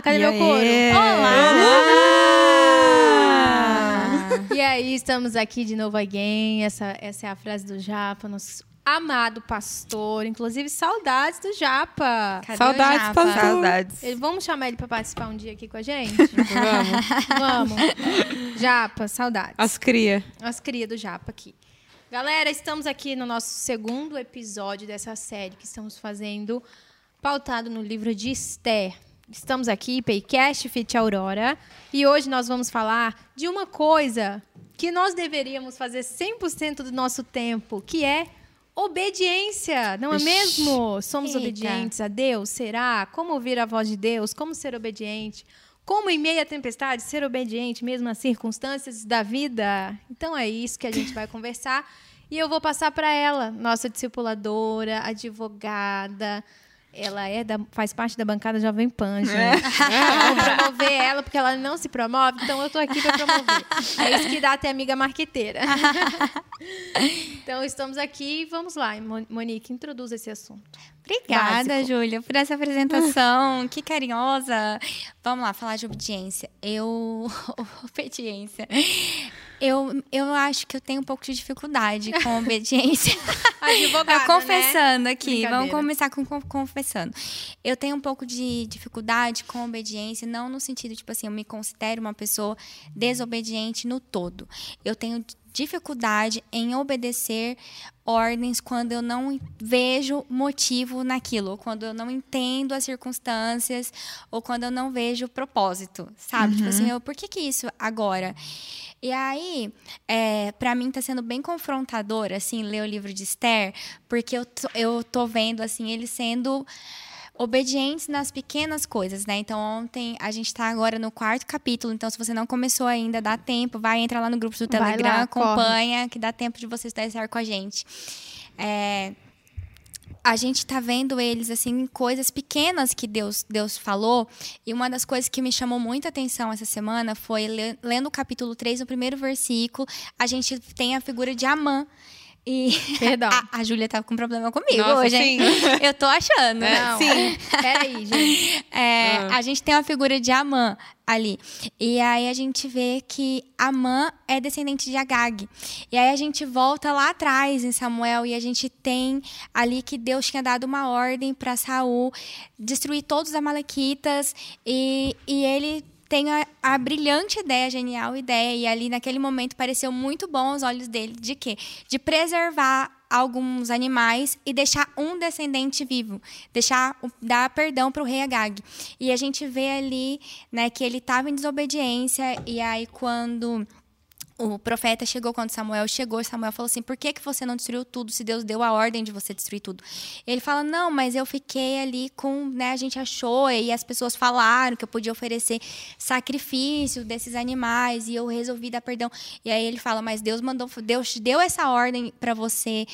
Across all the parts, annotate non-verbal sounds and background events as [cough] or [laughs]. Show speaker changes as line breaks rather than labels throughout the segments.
Olá, cadê
E
meu
aí?
couro?
Olá! [laughs]
E aí, estamos aqui de novo again. Essa, essa é a frase do Japa, nosso amado pastor. Inclusive, saudades do Japa.
Cadê
Saudades,
Japa?
pastor.
Saudades.
Ele- Vamos chamar ele para participar um dia aqui com a gente?
Vamos.
Vamos. Japa, saudades.
As cria.
As cria do Japa aqui. Galera, estamos aqui no nosso segundo episódio dessa série que estamos fazendo, pautado no livro de Esther. Estamos aqui, Paycast Fit Aurora, e hoje nós vamos falar de uma coisa que nós deveríamos fazer 100% do nosso tempo, que é obediência, não é
Ixi.
mesmo? Somos
Eita.
obedientes a Deus? Será? Como ouvir a voz de Deus? Como ser obediente? Como em meio à tempestade ser obediente mesmo às circunstâncias da vida? Então é isso que a gente vai conversar e eu vou passar para ela, nossa discipuladora, advogada. Ela é da- faz parte da bancada Jovem Pan, gente. [laughs] Eu Vou promover ela porque ela não se promove, então eu tô aqui para promover. É isso que dá ter amiga marqueteira. [laughs] então estamos aqui, vamos lá, Mon- Monique, introduza esse assunto.
Obrigada. Júlia, por essa apresentação. que carinhosa. Vamos lá, falar de obediência. Eu. [laughs] obediência. Eu, eu acho que eu tenho um pouco de dificuldade com obediência. [laughs]
Advogada,
Eu confessando
né?
aqui, vamos começar com, com- confessando. Eu tenho um pouco de dificuldade com obediência, não no sentido, tipo assim, eu me considero uma pessoa desobediente no todo. Eu tenho dificuldade em obedecer ordens quando eu não vejo motivo naquilo, quando eu não entendo as circunstâncias, ou quando eu não vejo propósito, sabe? Tipo assim, eu, por que que isso agora? E aí, é, para mim tá sendo bem confrontador, assim, ler o livro de Esther, porque eu tô, eu tô vendo, assim, ele sendo obedientes nas pequenas coisas, né? Então, ontem, a gente tá agora no quarto capítulo, então se você não começou ainda, dá tempo, vai entrar lá no grupo do Telegram,
lá, corre.
acompanha, que dá tempo de você estar com a gente. É, a gente tá vendo eles assim coisas pequenas que Deus Deus falou e uma das coisas que me chamou muita atenção essa semana foi le- lendo o capítulo 3, no primeiro versículo, a gente tem a figura de Amã e [laughs]
Perdão.
a, a Júlia tá com problema comigo
Nossa,
hoje, hein? [laughs] Eu tô achando.
Não,
Sim. [laughs]
Peraí, gente.
É,
Ah.
A gente tem uma figura de Amã ali. E aí a gente vê que Amã é descendente de Agag. E aí a gente volta lá atrás em Samuel e a gente tem ali que Deus tinha dado uma ordem para Saul destruir todos os amalequitas e, e ele tem a, a brilhante ideia, a genial ideia, e ali naquele momento pareceu muito bom aos olhos dele, de quê? De preservar alguns animais e deixar um descendente vivo, deixar dar perdão para o rei Agag. E a gente vê ali, né, que ele estava em desobediência e aí quando o profeta chegou quando Samuel chegou, Samuel falou assim: "Por que que você não destruiu tudo se Deus deu a ordem de você destruir tudo?" Ele fala: "Não, mas eu fiquei ali com, né, a gente achou e as pessoas falaram que eu podia oferecer sacrifício desses animais e eu resolvi dar perdão." E aí ele fala: "Mas Deus mandou, Deus deu essa ordem para você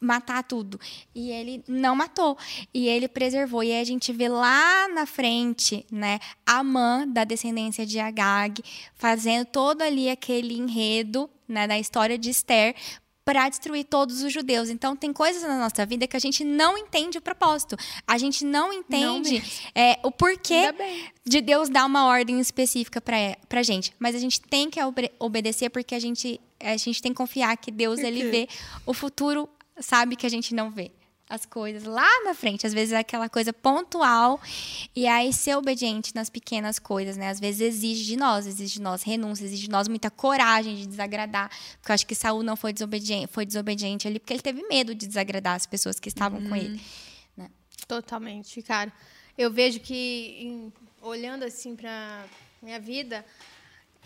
matar tudo. E ele não matou. E ele preservou. E aí a gente vê lá na frente, né, Amã, da descendência de Agag, fazendo todo ali aquele enredo, né, da história de Esther para destruir todos os judeus. Então tem coisas na nossa vida que a gente não entende o propósito. A gente não entende
mesmo.
é, o porquê de Deus dar uma ordem específica para pra gente. Mas a gente tem que obe- obedecer porque a gente, a gente tem que confiar que Deus ele vê o futuro, sabe que a gente não vê. As coisas lá na frente, às vezes é aquela coisa pontual, e aí ser obediente nas pequenas coisas, né? Às vezes exige de nós, exige de nós renúncia, exige de nós muita coragem de desagradar. Porque eu acho que Saul não foi desobediente, foi desobediente ali porque ele teve medo de desagradar as pessoas que estavam com ele.
Totalmente, cara. Eu vejo que, em- olhando assim para minha vida,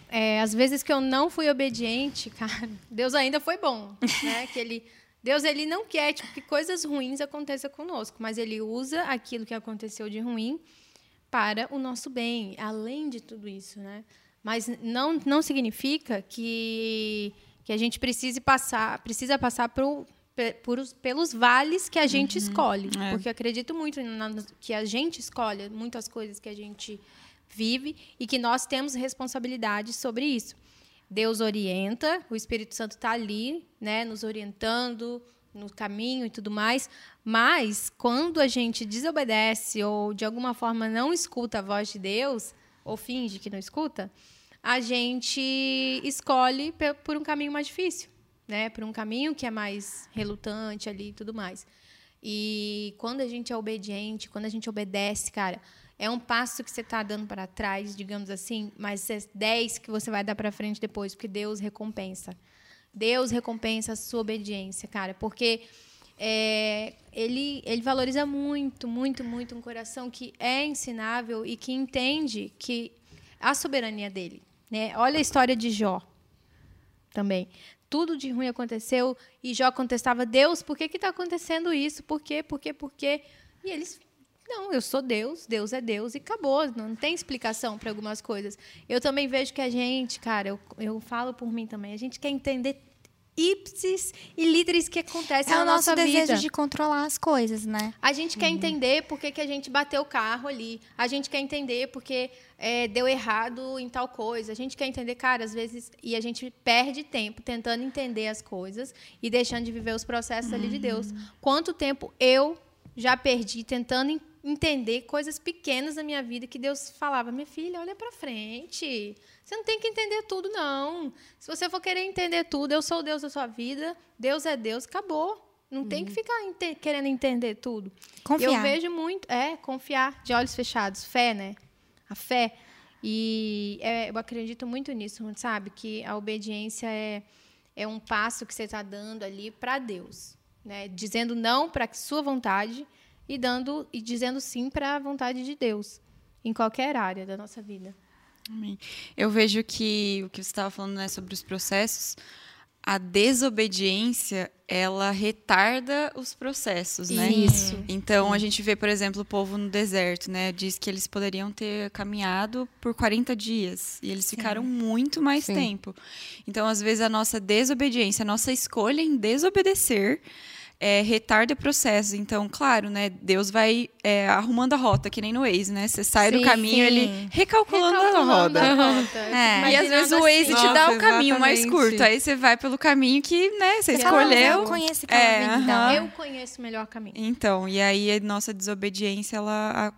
é, às vezes que eu não fui obediente, [laughs] cara, Deus ainda foi bom, né? Que ele, Deus ele não quer tipo, que coisas ruins aconteçam conosco, mas ele usa aquilo que aconteceu de ruim para o nosso bem, além de tudo isso, né? Mas não, não significa que, que a gente precise passar, precisa passar por os- pelos vales que a gente escolhe.
É.
Porque eu acredito muito na- que a gente escolhe muitas coisas que a gente vive e que nós temos responsabilidade sobre isso. Deus orienta, o Espírito Santo está ali, né, nos orientando, no caminho e tudo mais. Mas quando a gente desobedece ou de alguma forma não escuta a voz de Deus, ou finge que não escuta, a gente escolhe por um caminho mais difícil, né? Por um caminho que é mais relutante ali e tudo mais. E quando a gente é obediente, quando a gente obedece, cara, é um passo que você está dando para trás, digamos assim, mas é 10 que você vai dar para frente depois, porque Deus recompensa. Deus recompensa a sua obediência, cara, porque é, ele, ele valoriza muito, muito, muito um coração que é ensinável e que entende que a soberania dele. Né? Olha a história de Jó também. Tudo de ruim aconteceu e Jó contestava: Deus, por que está acontecendo isso? Por quê? Por quê? Por quê? E eles. Não, eu sou Deus, Deus é Deus e acabou. Não tem explicação para algumas coisas. Eu também vejo que a gente, cara, eu, eu falo por mim também, a gente quer entender ipsis e literis que acontece
É
na
o nosso
nossa
desejo
vida.
de controlar as coisas, né?
A gente quer entender por que, que a gente bateu o carro ali. A gente quer entender porque é, deu errado em tal coisa. A gente quer entender, cara, às vezes. E a gente perde tempo tentando entender as coisas e deixando de viver os processos ali de Deus. Quanto tempo eu já perdi tentando en- entender coisas pequenas da minha vida que Deus falava: minha filha, olha pra frente. Você não tem que entender tudo, não. Se você for querer entender tudo, eu sou o Deus da sua vida, Deus é Deus, acabou. Não tem que ficar ente- querendo entender tudo.
Confiar.
Eu vejo muito, é, confiar, de olhos fechados, fé, né? A fé. E é, eu acredito muito nisso, sabe? Que a obediência é, é um passo que você está dando ali para Deus, né? Dizendo não para sua vontade e dando e dizendo sim para a vontade de Deus em qualquer área da nossa vida.
Amém. Eu vejo que o que você estava falando né, sobre os processos, a desobediência ela retarda os processos, né?
Isso.
Então a gente vê, por exemplo, o povo no deserto, né? Diz que eles poderiam ter caminhado por 40 dias e eles ficaram muito mais
Sim.
tempo. Então, às vezes, a nossa desobediência, a nossa escolha em desobedecer é, retarda processos. Então, claro, né? Deus vai é, arrumando a rota, que nem no Waze, né? Você sai do
Sim,
caminho,
sim.
ele recalculando,
Recalculando
a roda.
a rota.
É.
E às vezes o
Imaginando
Waze
assim.
te dá
Nossa,
o caminho mais curto. Aí você vai pelo caminho que, né, você
Você fala, "Não,
escolheu.
eu conheço aquela
É,
avenida.
aham.
Eu conheço o melhor caminho.
Então, e aí a nossa desobediência, ela a-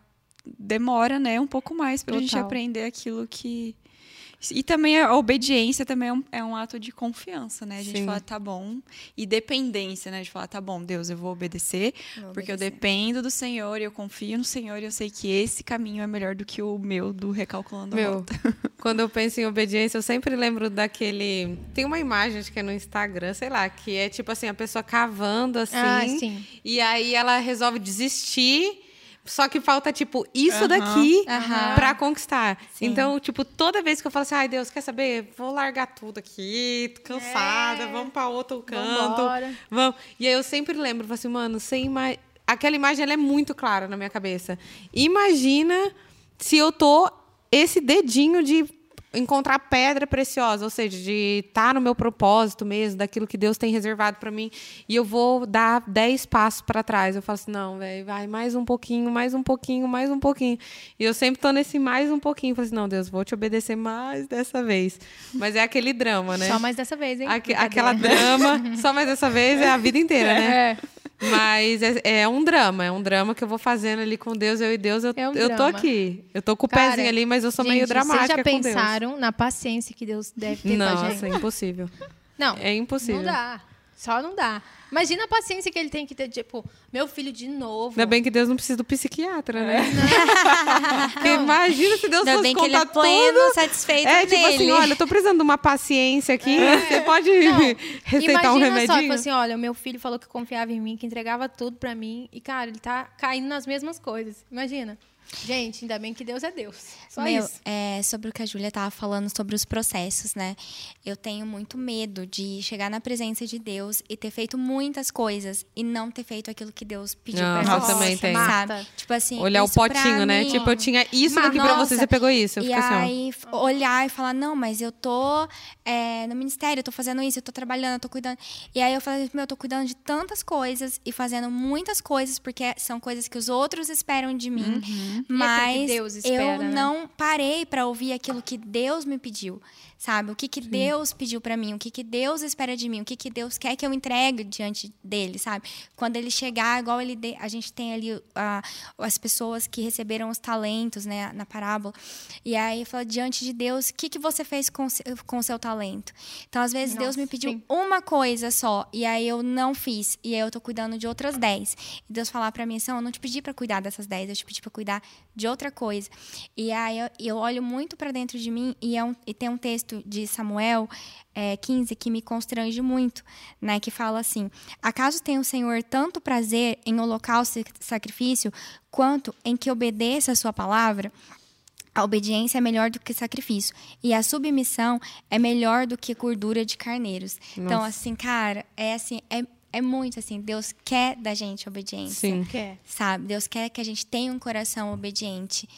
demora, né, um pouco mais pra gente
Total.
aprender aquilo que... E também a obediência também é um, é um ato de confiança, né? A gente
Sim.
fala, tá bom. E dependência, né? De falar, tá bom, Deus, eu vou obedecer,
Vou
porque eu dependo do Senhor, eu confio no Senhor e eu sei que esse caminho é melhor do que o meu do recalculando a
Meu,
rota. [laughs]
quando eu penso em obediência, eu sempre lembro daquele. Tem uma imagem, acho que é no Instagram, sei lá, que é tipo assim, a pessoa cavando assim.
Ah, sim.
E aí ela resolve desistir. Só que falta, tipo, isso
Aham.
daqui
Aham.
pra conquistar.
Sim.
Então, tipo, toda vez que eu falo assim, ai, Deus, quer saber? Vou largar tudo aqui, tô cansada,
É.
vamos pra outro canto.
Vambora.
Vamos. E aí eu sempre lembro, assim, mano, você ima... aquela imagem ela é muito clara na minha cabeça. Imagina se eu tô esse dedinho de encontrar pedra preciosa, ou seja, de estar no meu propósito mesmo, daquilo que Deus tem reservado para mim, e eu vou dar dez passos para trás. Eu falo assim, não, velho, vai mais um pouquinho, mais um pouquinho, mais um pouquinho. E eu sempre tô nesse mais um pouquinho. Eu falo assim, não, Deus, vou te obedecer mais dessa vez. Mas é aquele drama, né?
Só mais dessa vez, hein?
Aquela drama, só mais dessa vez é a vida inteira, [laughs] né?
É.
Mas é, é um drama, é um drama que eu vou fazendo ali com Deus, eu e Deus, eu,
É um
eu tô aqui. Eu tô com o
Cara,
pezinho ali, mas eu sou
Gente,
meio dramática
Vocês já pensaram na paciência que Deus deve ter com a
Nossa,
gente?
é impossível.
Não,
É impossível.
não dá. Só não dá. Imagina a paciência que ele tem que ter, tipo, meu filho de novo.
Ainda bem que Deus não precisa do psiquiatra, né? [laughs] Porque imagina se Deus
Ainda
fosse
bem que ele é
contar
pleno,
tudo.
satisfeito
É, tipo
nele.
assim, olha, eu tô precisando de uma paciência aqui. Você pode [laughs] receitar um
Imagina
remedinho?
só, tipo assim, olha, o meu filho falou que confiava em mim, que entregava tudo pra mim. E, cara, ele tá caindo nas mesmas coisas. Imagina. Gente, ainda bem que Deus é Deus. Só
Meu,
isso.
é, sobre o que a Júlia tava falando sobre os processos, né? Eu tenho muito medo de chegar na presença de Deus e ter feito muitas coisas e não ter feito aquilo que Deus pediu
Não,
pra
eu
mim.
também tenho.
Sabe? Tipo assim,
Olhar o potinho, né?
mim-
Tipo, eu tinha isso
Mas,
aqui pra você, você pegou isso. Eu
E
assim,
aí, olhar e falar, não, mas eu tô é, no ministério, eu tô fazendo isso, eu tô trabalhando, eu tô cuidando. E aí eu falei, meu, eu tô cuidando de tantas coisas e fazendo muitas coisas, porque são coisas que os outros esperam de mim. Mas
espera,
eu
né?
não parei para ouvir aquilo que Deus me pediu, sabe? O que que Deus pediu para mim, o que que Deus espera de mim, o que que Deus quer que eu entregue diante dele, sabe? Quando ele chegar, igual ele de- a gente tem ali ah, as pessoas que receberam os talentos, né, na parábola. E aí fala diante de Deus, o que que você fez com com o seu talento? Então, às vezes Deus
Nossa,
me pediu
sim.
uma coisa só e aí eu não fiz e aí eu tô cuidando de outras dez. E Deus falar para mim assim, "Não, eu não te pedi para cuidar dessas dez, eu te pedi para cuidar de outra coisa. E aí eu, eu olho muito para dentro de mim e, é um- e tem um texto de Samuel é, 15 que me constrange muito, né? Que fala assim: Acaso tem o Senhor tanto prazer em holocausto e sacrifício quanto em que obedeça a sua palavra? A obediência é melhor do que sacrifício. E a submissão é melhor do que gordura de carneiros. Então,
Nossa.
assim, cara, é assim, é, é muito assim. Deus quer da gente obediência.
Sim.
Quer.
Sabe? Deus quer que a gente tenha um coração obediente.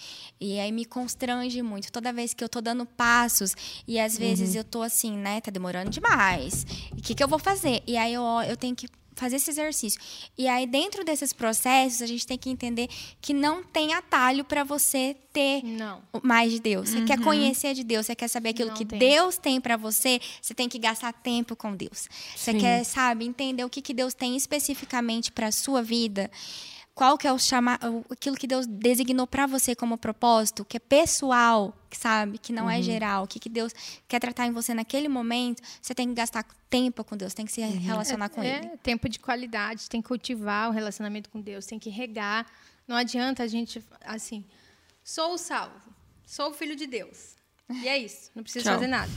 E aí me constrange muito. Toda vez que eu tô dando passos e às vezes eu tô assim, né? Tá demorando demais. E o que, que eu vou fazer? E aí eu, eu tenho que fazer esse exercício. E aí dentro desses processos a gente tem que entender que não tem atalho para você ter
Não.
mais de Deus. Você quer conhecer de Deus, você quer saber aquilo
Não
que
tem.
Deus tem para você, você tem que gastar tempo com Deus. Você
Sim.
quer, sabe, entender o que, que Deus tem especificamente para sua vida. Qual que é o chama, o- aquilo que Deus designou para você como propósito, que é pessoal, sabe, que não é geral, o que, que Deus quer tratar em você naquele momento, você tem que gastar tempo com Deus, tem que se relacionar com
é,
ele.
tempo de qualidade, tem que cultivar o relacionamento com Deus, tem que regar. Não adianta a gente, assim, sou salvo, sou filho de Deus. E é isso, não preciso
Tchau.
fazer nada.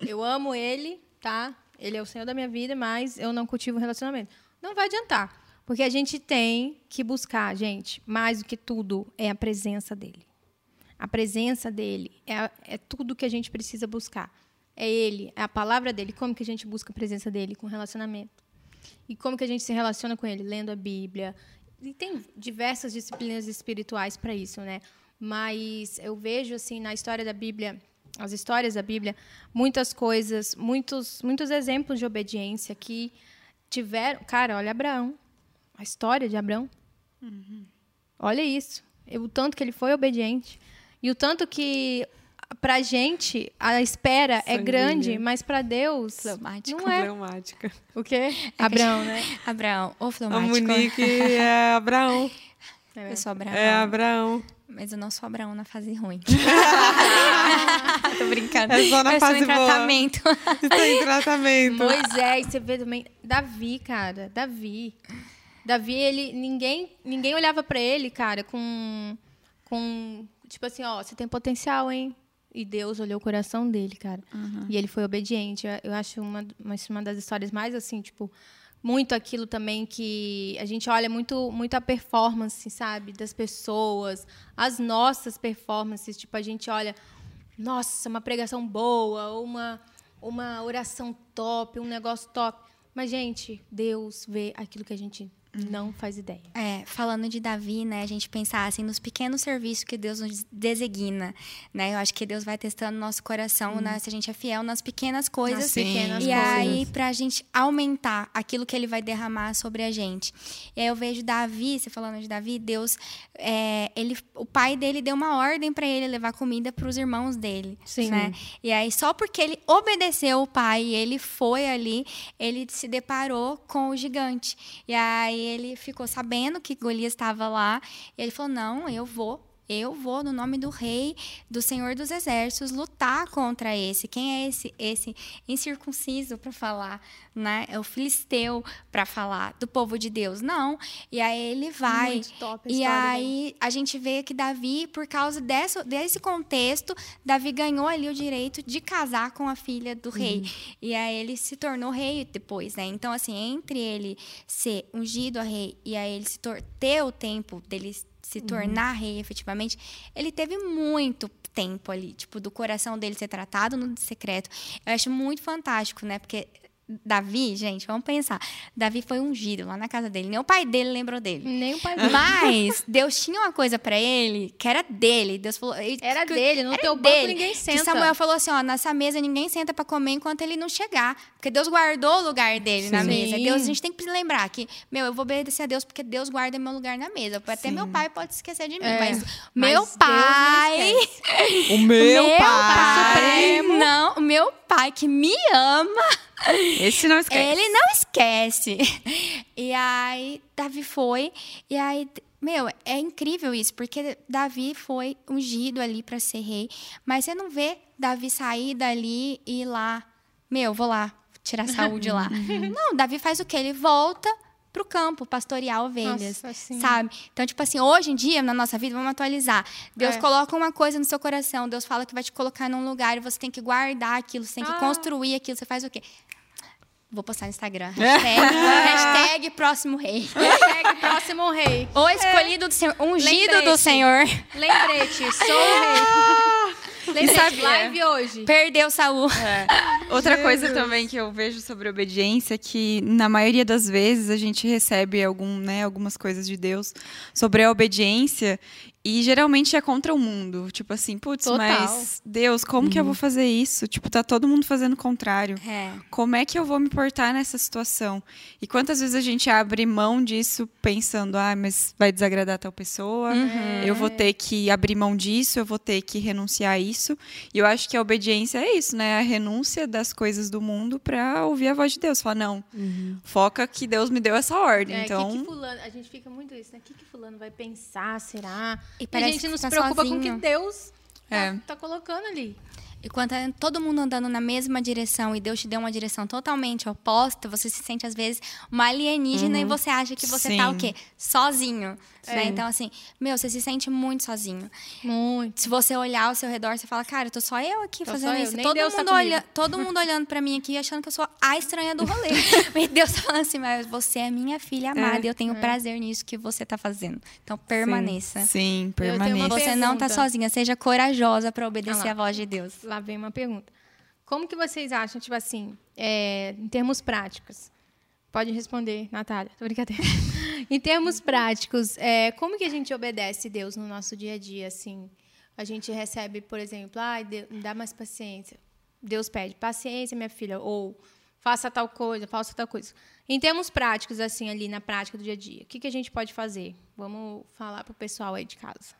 Eu amo ele, tá? Ele é o Senhor da minha vida, mas eu não cultivo o relacionamento. Não vai adiantar, porque a gente tem que buscar, gente, mais do que tudo, é a presença dele. A presença dele é, é tudo que a gente precisa buscar. É ele, é a palavra dele. Como que a gente busca a presença dele? Com relacionamento. E como que a gente se relaciona com ele? Lendo a Bíblia. E tem diversas disciplinas espirituais para isso, né? Mas eu vejo, assim, na história da Bíblia, as histórias da Bíblia, muitas coisas, muitos, muitos exemplos de obediência que tiveram. Cara, olha Abraão. A história de Abraão. Olha isso. O tanto que ele foi obediente. E o tanto que, pra gente, a espera é grande, mas pra Deus.
Fleumático.
Não é.
Fleumática.
O quê? Abraão, né?
Abraão, ou
A
fleumático.
Monique [laughs] é Abraão.
Eu sou Abraão.
É Abraão.
Mas eu não sou Abraão na fase ruim. [laughs] [laughs] Tô brincando.
É só na
eu
fase
em
boa.
tratamento.
Está em tratamento.
Pois é, e você vê também. Davi, cara. Davi. Davi, ele. Ninguém, ninguém olhava pra ele, cara, com. com tipo assim, ó, você tem potencial, hein? E Deus olhou o coração dele, cara. E ele foi obediente. Eu, acho uma, uma, uma das histórias mais assim, tipo. Muito aquilo também que a gente olha muito, muito a performance, sabe? Das pessoas, as nossas performances. Tipo, a gente olha, nossa, uma pregação boa, uma, uma oração top, um negócio top. Mas, gente, Deus vê aquilo que a gente não faz ideia.
É, falando de Davi, né, a gente pensar assim nos pequenos serviços que Deus nos designa, né? Eu acho que Deus vai testando nosso coração, né, se a gente é fiel nas pequenas coisas.
Nas pequenas
e
coisas.
aí pra gente aumentar aquilo que ele vai derramar sobre a gente. E aí eu vejo Davi, você falando de Davi, Deus, é, ele, o pai dele deu uma ordem para ele levar comida para os irmãos dele,
Sim.
né? E aí só porque ele obedeceu o pai e ele foi ali, ele se deparou com o gigante. E aí ele ficou sabendo que Golias estava lá, ele falou: "Não, eu vou eu vou, no nome do rei, do Senhor dos Exércitos, lutar contra esse. Quem é esse? Esse incircunciso para falar, né? É o filisteu para falar do povo de Deus. Não. E aí ele vai.
Muito top a
e aí a gente vê que Davi, por causa dessa, desse contexto, Davi ganhou ali o direito de casar com a filha do rei. E aí ele se tornou rei depois, né? Então, assim, entre ele ser ungido a rei e aí ele se ter o tempo dele se tornar rei efetivamente, ele teve muito tempo ali, tipo, do coração dele ser tratado no secreto. Eu acho muito fantástico, né? Porque Davi, gente, vamos pensar. Davi foi ungido lá na casa dele. Nem o pai dele lembrou dele.
Nem o pai [laughs] dele.
Mas Deus tinha uma coisa pra ele que era dele. Deus falou.
Era
que-
dele, no
era
teu banco
dele.
ninguém
Que
senta.
Samuel falou assim: ó, nessa mesa ninguém senta pra comer enquanto ele não chegar. Porque Deus guardou o lugar dele na
Sim.
mesa. Deus, a gente tem que lembrar que, meu, eu vou obedecer a Deus porque Deus guarda meu lugar na mesa. Até meu pai pode esquecer de mim.
É,
Mas,
mas
meu pai.
esquece.
O meu, [laughs]
meu
pai.
Não, o meu pai que me ama.
Esse não esquece.
Ele não esquece. E aí, Davi foi. E aí, meu, é incrível isso, porque Davi foi ungido ali para ser rei. Mas você não vê Davi sair dali e ir lá. Meu, vou lá tirar saúde lá. [laughs] Não, Davi faz o quê? Ele volta pro campo pastorear ovelhas,
Nossa,
sabe? Então, tipo assim, hoje em dia, na nossa vida, vamos atualizar. Deus
É.
coloca uma coisa no seu coração, Deus fala que vai te colocar num lugar e você tem que guardar aquilo, você tem que
Ah.
construir aquilo, você faz o quê? Vou postar no Instagram. Hashtag, [laughs] hashtag próximo rei.
Hashtag próximo rei. [laughs]
O escolhido do Senhor, ungido do
Lembrete.
Senhor.
Lembrete, sou o rei. [laughs] Lembrete,
Sabia.
live hoje.
Perdeu Saul. [laughs]
Outra coisa também que eu vejo sobre obediência é que na maioria das vezes a gente recebe algum, né, algumas coisas de Deus sobre a obediência e geralmente é contra o mundo. Tipo assim, putz,
Total.
mas Deus, como que eu vou fazer isso? Tipo, tá todo mundo fazendo o contrário.
É.
Como é que eu vou me portar nessa situação? E quantas vezes a gente abre mão disso pensando, ah, mas vai desagradar tal pessoa, eu vou ter que abrir mão disso, eu vou ter que renunciar a isso. E eu acho que a obediência é isso, né? A renúncia das coisas do mundo para ouvir a voz de Deus. Falar, não, foca que Deus me deu essa ordem.
É,
então,
que que fulano, a gente fica muito isso, né? O que, que fulano vai pensar, será?
E
E, a gente não se
tá
preocupa com o que
sozinho.
Deus tá,
É.
tá colocando ali.
E quando é todo mundo andando na mesma direção e Deus te deu uma direção totalmente oposta, você se sente, às vezes, uma alienígena e você acha que você tá
Sim.
o quê? Sozinho. Né? Então, assim, meu, você se sente muito sozinho.
Muito.
Se você olhar ao seu redor, você fala, cara, tô só eu aqui
Tô
fazendo
eu,
isso. Todo
Deus tá
mundo,
comigo.
olha, todo mundo olhando pra mim aqui, achando que eu sou a estranha do rolê. Mas [laughs] Deus tá falando assim, mas você é minha filha amada e eu tenho prazer nisso que você tá fazendo. Então, permaneça.
sim,
uma
permaneça.
Você não tá sozinha, seja corajosa pra
Ah
obedecer
lá.
a voz de Deus.
Lá vem uma pergunta. Como que vocês acham, tipo assim, é, em termos práticos? Pode responder, Natália. Tô brincadeira. [laughs] em termos práticos, é, como que a gente obedece Deus no nosso dia a dia, assim? A gente recebe, por exemplo, ai, Deus, dá mais paciência. Deus pede, paciência, minha filha, ou faça tal coisa, faça tal coisa. Em termos práticos, assim, ali na prática do dia a dia, o que, que a gente pode fazer? Vamos falar pro pessoal aí de casa.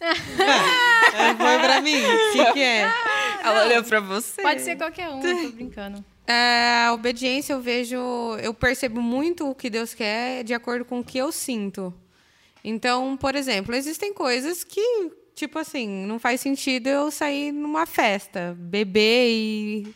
É, foi pra mim. O que, que é?
Ela olhou pra você.
Pode ser qualquer um, tô brincando.
É, a obediência eu vejo, eu percebo muito o que Deus quer de acordo com o que eu sinto. Então, por exemplo, existem coisas que, tipo assim, não faz sentido eu sair numa festa, beber e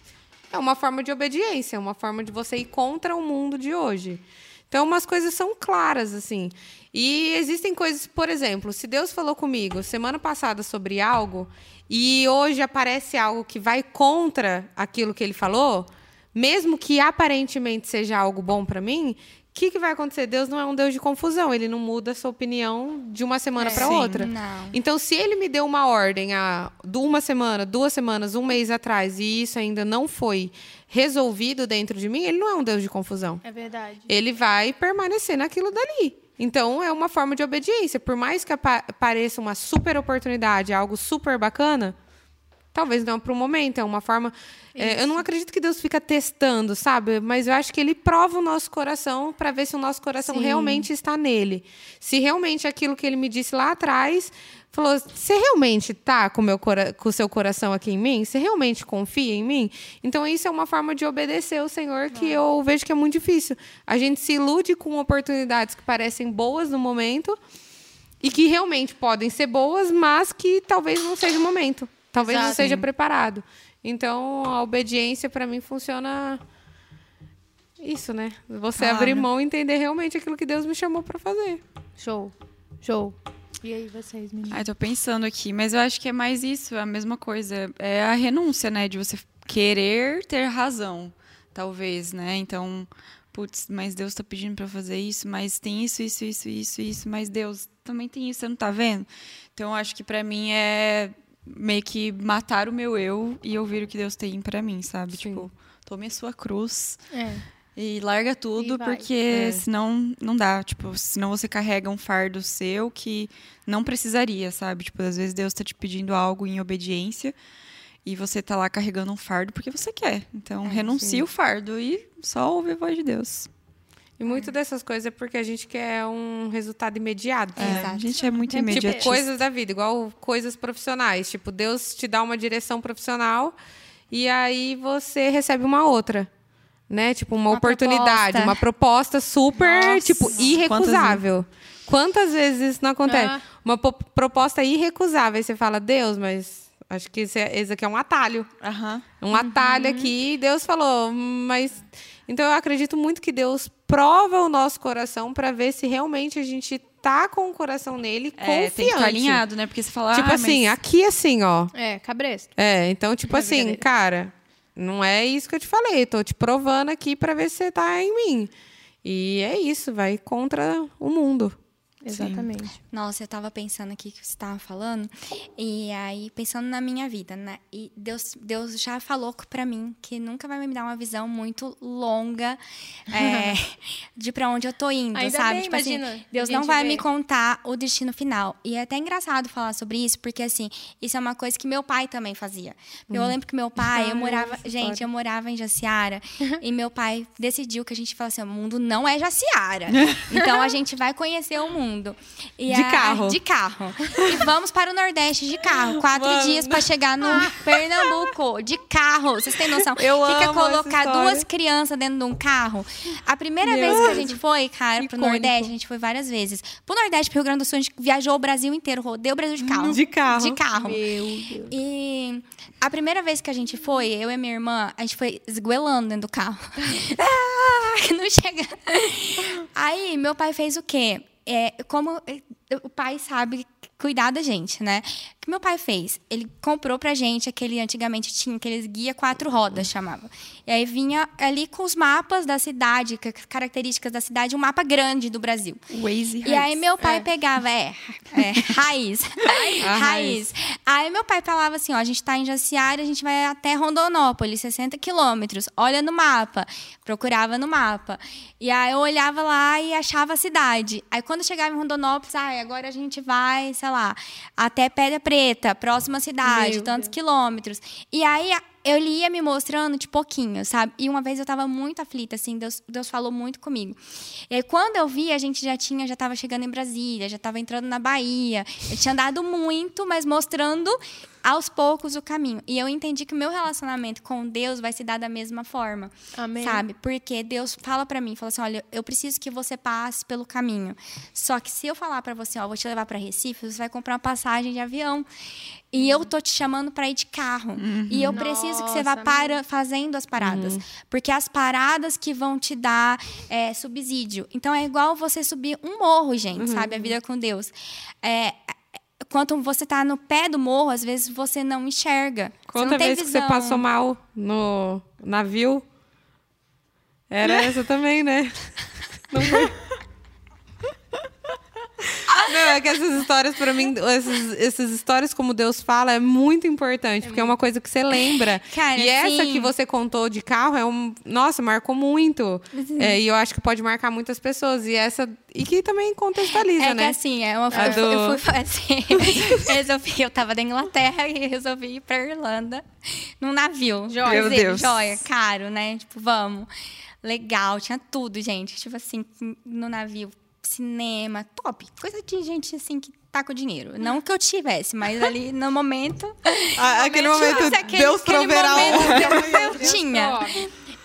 é uma forma de obediência, é uma forma de você ir contra o mundo de hoje. Então, umas coisas são claras assim. E existem coisas, por exemplo, se Deus falou comigo semana passada sobre algo e hoje aparece algo que vai contra aquilo que ele falou, mesmo que aparentemente seja algo bom para mim, o que, que vai acontecer? Deus não é um Deus de confusão, ele não muda a sua opinião de uma semana para
Sim.
outra.
Não.
Então, se ele me deu uma ordem há de uma semana, duas semanas, um mês atrás, e isso ainda não foi resolvido dentro de mim, ele não é um Deus de confusão.
É verdade.
Ele vai permanecer naquilo dali. Então, é uma forma de obediência. Por mais que pareça uma super oportunidade, algo super bacana, talvez não para o momento. É uma forma. é, eu não acredito que Deus fica testando, sabe? Mas eu acho que Ele prova o nosso coração para ver se o nosso coração
Sim.
realmente está nele. Se realmente aquilo que Ele me disse lá atrás falou: você realmente tá com meu com o seu coração aqui em mim? Você realmente confia em mim? Então isso é uma forma de obedecer ao Senhor que eu vejo que é muito difícil. A gente se ilude com oportunidades que parecem boas no momento e que realmente podem ser boas, mas que talvez não seja o momento. Talvez não
Exato.
seja preparado. Então, a obediência para mim funciona isso, né? Você
Claro.
abrir mão e entender realmente aquilo que Deus me chamou para fazer.
Show. Show. E aí, vocês, meninas?
Ai, tô pensando aqui, mas eu acho que é mais isso, é a mesma coisa. É a renúncia, né? De você querer ter razão, talvez, né? Então, putz, mas Deus tá pedindo pra eu fazer isso, mas tem isso, isso, isso, isso, isso, mas Deus também tem isso, você não tá vendo? Então, eu acho que pra mim é meio que matar o meu eu e ouvir o que Deus tem pra mim, sabe?
Sim.
Tipo, tome a sua cruz.
É.
E larga tudo,
E
porque
É.
senão não dá. Tipo, senão você carrega um fardo seu que não precisaria, sabe? Tipo, às vezes Deus tá te pedindo algo em obediência e você tá lá carregando um fardo porque você quer. Então,
É,
renuncia
sim.
o fardo e só ouve a voz de Deus.
E muito dessas coisas é porque a gente quer um resultado imediato.
É, a gente é muito
Tipo,
imediatista.
Tipo, coisas da vida, igual coisas profissionais. Tipo, Deus te dá uma direção profissional e aí você recebe uma outra. Né? Tipo, uma,
Uma
oportunidade,
proposta.
uma proposta super,
Nossa,
tipo, irrecusável. Quantas vezes isso não acontece?
Ah.
Uma po- proposta irrecusável. Aí você fala, Deus, mas acho que esse, é- esse aqui é um atalho.
Aham.
Um atalho aqui. E Deus falou, mas. Então eu acredito muito que Deus prova o nosso coração para ver se realmente a gente tá com o coração nele
É, tem que
confiante.
estar alinhado, né? Porque você fala,
Tipo
ah,
assim,
mas...
aqui assim, ó.
É, cabresto.
É, então, tipo assim, cara, não é isso que eu te falei. Tô te provando aqui para ver se você tá em mim. E é isso, vai contra o mundo.
Exatamente.
Nossa, eu tava pensando aqui que você estava falando, e aí pensando na minha vida, né? E Deus, Deus já falou pra mim que nunca vai me dar uma visão muito longa é, [laughs] de pra onde eu tô indo,
Ainda
sabe?
bem,
tipo assim,
imagina,
Deus
a
não vai
vê.
me contar o destino final. E é até engraçado falar sobre isso, porque assim, isso é uma coisa que meu pai também fazia. Eu lembro que meu pai, [laughs]
Ah,
eu morava,
essa
gente, eu morava em Jaciara, [laughs] e meu pai decidiu que a gente fala assim, o mundo não é Jaciara. Então a gente vai conhecer o mundo. E
De
a-
carro.
De carro. E vamos para o Nordeste de carro. [laughs] Quatro
Mano.
dias para chegar no [laughs] Pernambuco. De carro. Vocês têm noção?
Eu
O
essa
colocar duas crianças dentro de um carro? A primeira
Meu
vez que a gente foi, cara, pro
Icônico.
Nordeste, a gente foi várias vezes. Pro Nordeste, pro Rio Grande do Sul, a gente viajou o Brasil inteiro, rodeu o Brasil de carro.
De carro.
De carro.
Meu Deus.
E a primeira vez que a gente foi, eu e minha irmã, a gente foi esguelando dentro do carro. [laughs] ah, não chega. Aí, meu pai fez o quê? É, como eh, o pai sabe cuidar da gente, né? O que meu pai fez? Ele comprou pra gente aquele, antigamente tinha aqueles guia quatro rodas, chamava. E aí vinha ali com os mapas da cidade, ca- características da cidade, um mapa grande do Brasil.
Waze
E aí meu pai pegava, é, é [laughs] raiz,
A
raiz. Aí meu pai falava assim, ó, a gente tá em Jaciara, a gente vai até Rondonópolis, 60 quilômetros. Olha no mapa. Procurava no mapa. E aí eu olhava lá e achava a cidade. Aí quando chegava em Rondonópolis, ah, agora a gente vai, sei lá, até Pedra Preta, próxima cidade,
Meu
tantos quilômetros. E aí ele ia me mostrando de pouquinho, sabe? E uma vez eu tava muito aflita, assim, Deus, Deus falou muito comigo. E aí, quando eu vi, a gente já tinha, já tava chegando em Brasília, já tava entrando na Bahia. Eu tinha andado muito, mas mostrando aos poucos o caminho. E eu entendi que o meu relacionamento com Deus vai se dar da mesma forma.
Amém.
Sabe? Porque Deus fala pra mim, fala assim: "Olha, eu preciso que você passe pelo caminho. Só que se eu falar pra você, ó, vou te levar pra Recife, você vai comprar uma passagem de avião. E eu tô te chamando pra ir de carro. E eu preciso que você vá
Nossa,
para, fazendo as paradas. Porque as paradas que vão te dar é, subsídio. Então é igual você subir um morro, gente, sabe? A vida com Deus. É, quando você tá no pé do morro, às vezes você não enxerga. você
Quanta
não tem
vez que você passou mal no navio? Era essa também, né? [laughs] Não foi? Não, é que essas histórias, pra mim, essas, essas histórias como Deus fala, é muito importante, porque é uma coisa que você lembra.
Cara,
e essa
sim.
que você contou de carro é um. Nossa, marcou muito. É, e eu acho que pode marcar muitas pessoas. E essa. E que também contextualiza,
É
né?
assim, é uma,
A
eu, fui- eu
do-
fui assim, [laughs] resolvi, eu tava da Inglaterra e resolvi ir pra Irlanda num navio.
Joia.
Meu Deus.
Joia, caro, né? Tipo, vamos. Legal, tinha tudo, gente. Tipo assim, no navio, cinema, top. Coisa de gente assim que tá com dinheiro. Não que eu tivesse, mas ali [laughs] no momento.
Ah, aquele momento,
Tipo, aquele- [laughs]
Deus proverá
momento que eu, tinha.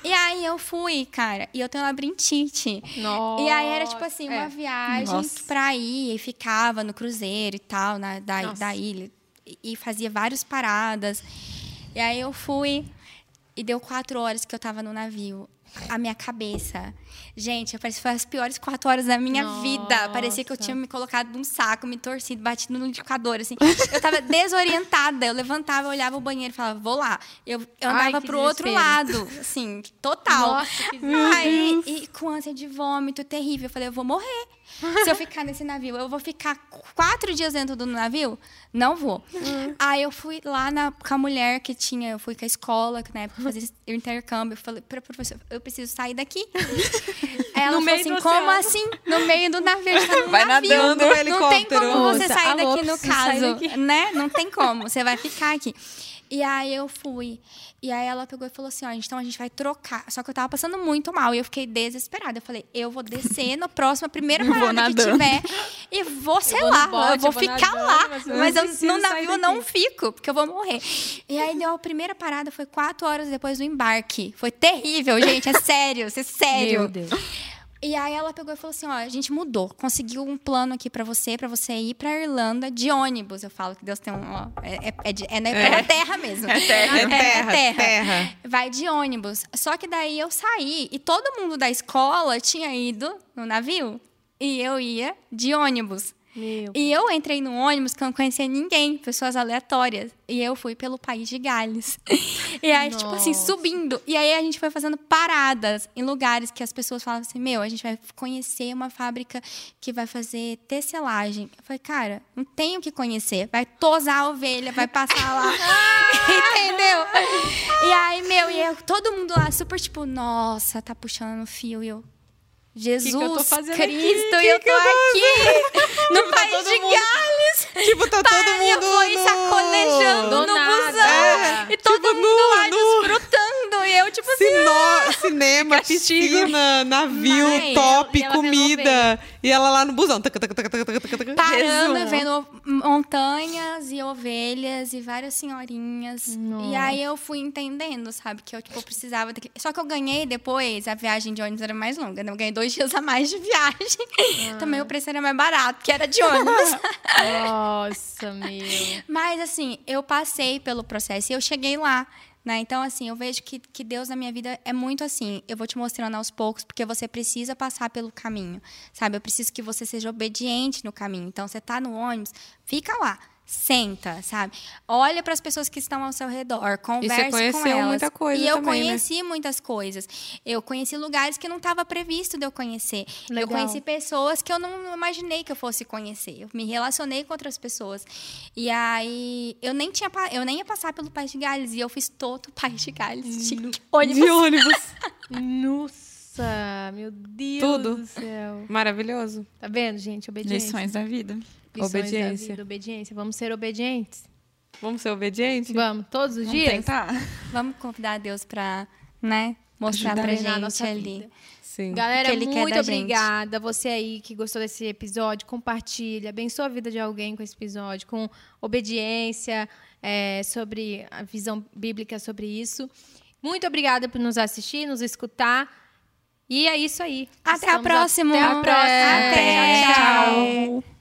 E aí eu fui, cara, e eu tenho labirintite.
Nossa.
E aí era tipo assim, uma
É.
viagem
Nossa.
pra ir, e ficava no cruzeiro e tal, na, da,
Nossa.
da ilha. E, e fazia várias paradas. E aí eu fui, e deu quatro horas que eu tava no navio. A minha cabeça. Gente, parece que foi as piores quatro horas da minha
Nossa.
vida. Parecia que eu tinha me colocado num saco, me torcido, batido no liquidificador, assim. Eu tava [laughs] desorientada. Eu levantava, olhava o banheiro e falava, vou lá. Eu, eu
Ai,
andava
que
pro outro lado, assim, total.
Nossa, que
Aí, e com ânsia de vômito terrível. Eu falei, eu vou morrer. [laughs] Se eu ficar nesse navio, eu vou ficar quatro dias dentro do navio? Não vou.
Hum.
Aí eu fui lá na, com a mulher que tinha, eu fui com a escola, que na época fazia [laughs] intercâmbio. Eu falei, pra professor, eu preciso sair daqui. Aí [laughs] ela
No
falou
meio
assim,
do
como
oceano.
assim? No meio do navio, tá num
Vai
navio.
nadando
no
Não tem
helicóptero.
como você
Moça,
sair daqui no caso,
daqui.
né? Não tem como, você vai ficar aqui. E aí eu fui. E aí ela pegou e falou assim: ó, então a gente vai trocar. Só que eu tava passando muito mal e eu fiquei desesperada. Eu falei: eu vou descer no próximo, a primeira [laughs]
Vou
parada que tiver. E vou, sei
vou no
lá,
bote,
eu vou
eu vou
ficar
nadando,
lá.
mas eu
Mas eu, no navio eu não fico, porque eu vou morrer. E aí deu a primeira parada, foi quatro horas depois do embarque. Foi terrível, gente. É sério, é sério.
Meu Deus.
E aí ela pegou e falou assim, ó, a gente mudou, conseguiu um plano aqui pra você, pra você ir pra Irlanda de ônibus. Eu falo que Deus tem um, ó, é, é, é, de- é na é terra mesmo. É
terra. É terra, terra.
Vai de ônibus. Só que daí eu saí e todo mundo da escola tinha ido no navio e eu ia de ônibus.
Meu.
E eu entrei no ônibus que eu não conhecia ninguém, pessoas aleatórias. E eu fui pelo país de Gales. [laughs] E aí, tipo assim,
Nossa.
subindo. E aí a gente foi fazendo paradas em lugares que as pessoas falavam assim: Meu, a gente vai conhecer uma fábrica que vai fazer tecelagem. Eu falei, cara, não tenho que conhecer. Vai tosar a ovelha, vai passar lá. [laughs] [laughs] Entendeu? E aí, meu, e eu, todo mundo lá super tipo, nossa, tá puxando no fio. E eu. Jesus
eu tô
Cristo,
aqui?
eu
Que
tô
que eu tô
aqui no país
todo
de
mundo-
Gales.
Tipo, tá todo
Para, eu
mundo. no-
sacolejando
Do
no
nada.
busão.
É,
e todo
tipo,
mundo lá
nu.
desfrutando. E eu, tipo assim,
Cino- cinema, piscina, navio,
Mas-
top,
e ela
comida. E ela lá no busão. Taca, taca, taca, taca, taca, taca, taca.
parando, vendo montanhas e ovelhas e várias senhorinhas. E aí eu fui entendendo, sabe, que eu, tipo, precisava daquele... Só que eu ganhei depois, a viagem de ônibus era mais longa, né? Eu ganhei dois dias a mais de viagem. Também o preço era mais barato, que era de ônibus. [laughs]
Nossa, meu.
Mas, assim, eu passei pelo processo e eu cheguei lá. Né? Então, assim, eu vejo que, que Deus na minha vida é muito assim. Eu vou te mostrando aos poucos, porque você precisa passar pelo caminho. Sabe? Eu preciso que você seja obediente no caminho. Então, você tá no ônibus, fica lá. Senta, sabe? Olha para as pessoas que estão ao seu redor, converse com
conheceu
elas.
muita coisa
e eu
também, né?
conheci muitas coisas. Eu conheci lugares que não estava previsto de eu conhecer. Eu
Legal.
conheci pessoas que eu não imaginei que eu fosse conhecer. Eu me relacionei com outras pessoas. E aí, eu nem tinha eu nem ia passar pelo País de Gales e eu fiz todo o País de Gales de ônibus.
De ônibus. [laughs]
Nossa, meu Deus
Tudo.
do céu.
Maravilhoso.
Tá vendo, gente? Obediência.
Lições da vida.
Lições da
Obediência.
vida, obediência. Vamos ser obedientes?
Vamos ser obedientes?
Vamos, todos os
Vamos
dias?
tentar.
Vamos convidar Deus para, né, mostrar
Ajudar
pra
a
gente
nossa
ali.
vida.
Sim.
Galera,
que ele quer
muito
da gente.
obrigada. Você aí que gostou desse episódio, compartilha, abençoa a vida de alguém com esse episódio, com obediência, é, sobre a visão bíblica sobre isso. Muito obrigada por nos assistir, nos escutar. E é isso aí.
Até a
Estamos
próxima.
Até a próxima.
Até.
Tchau, tchau.
Tchau.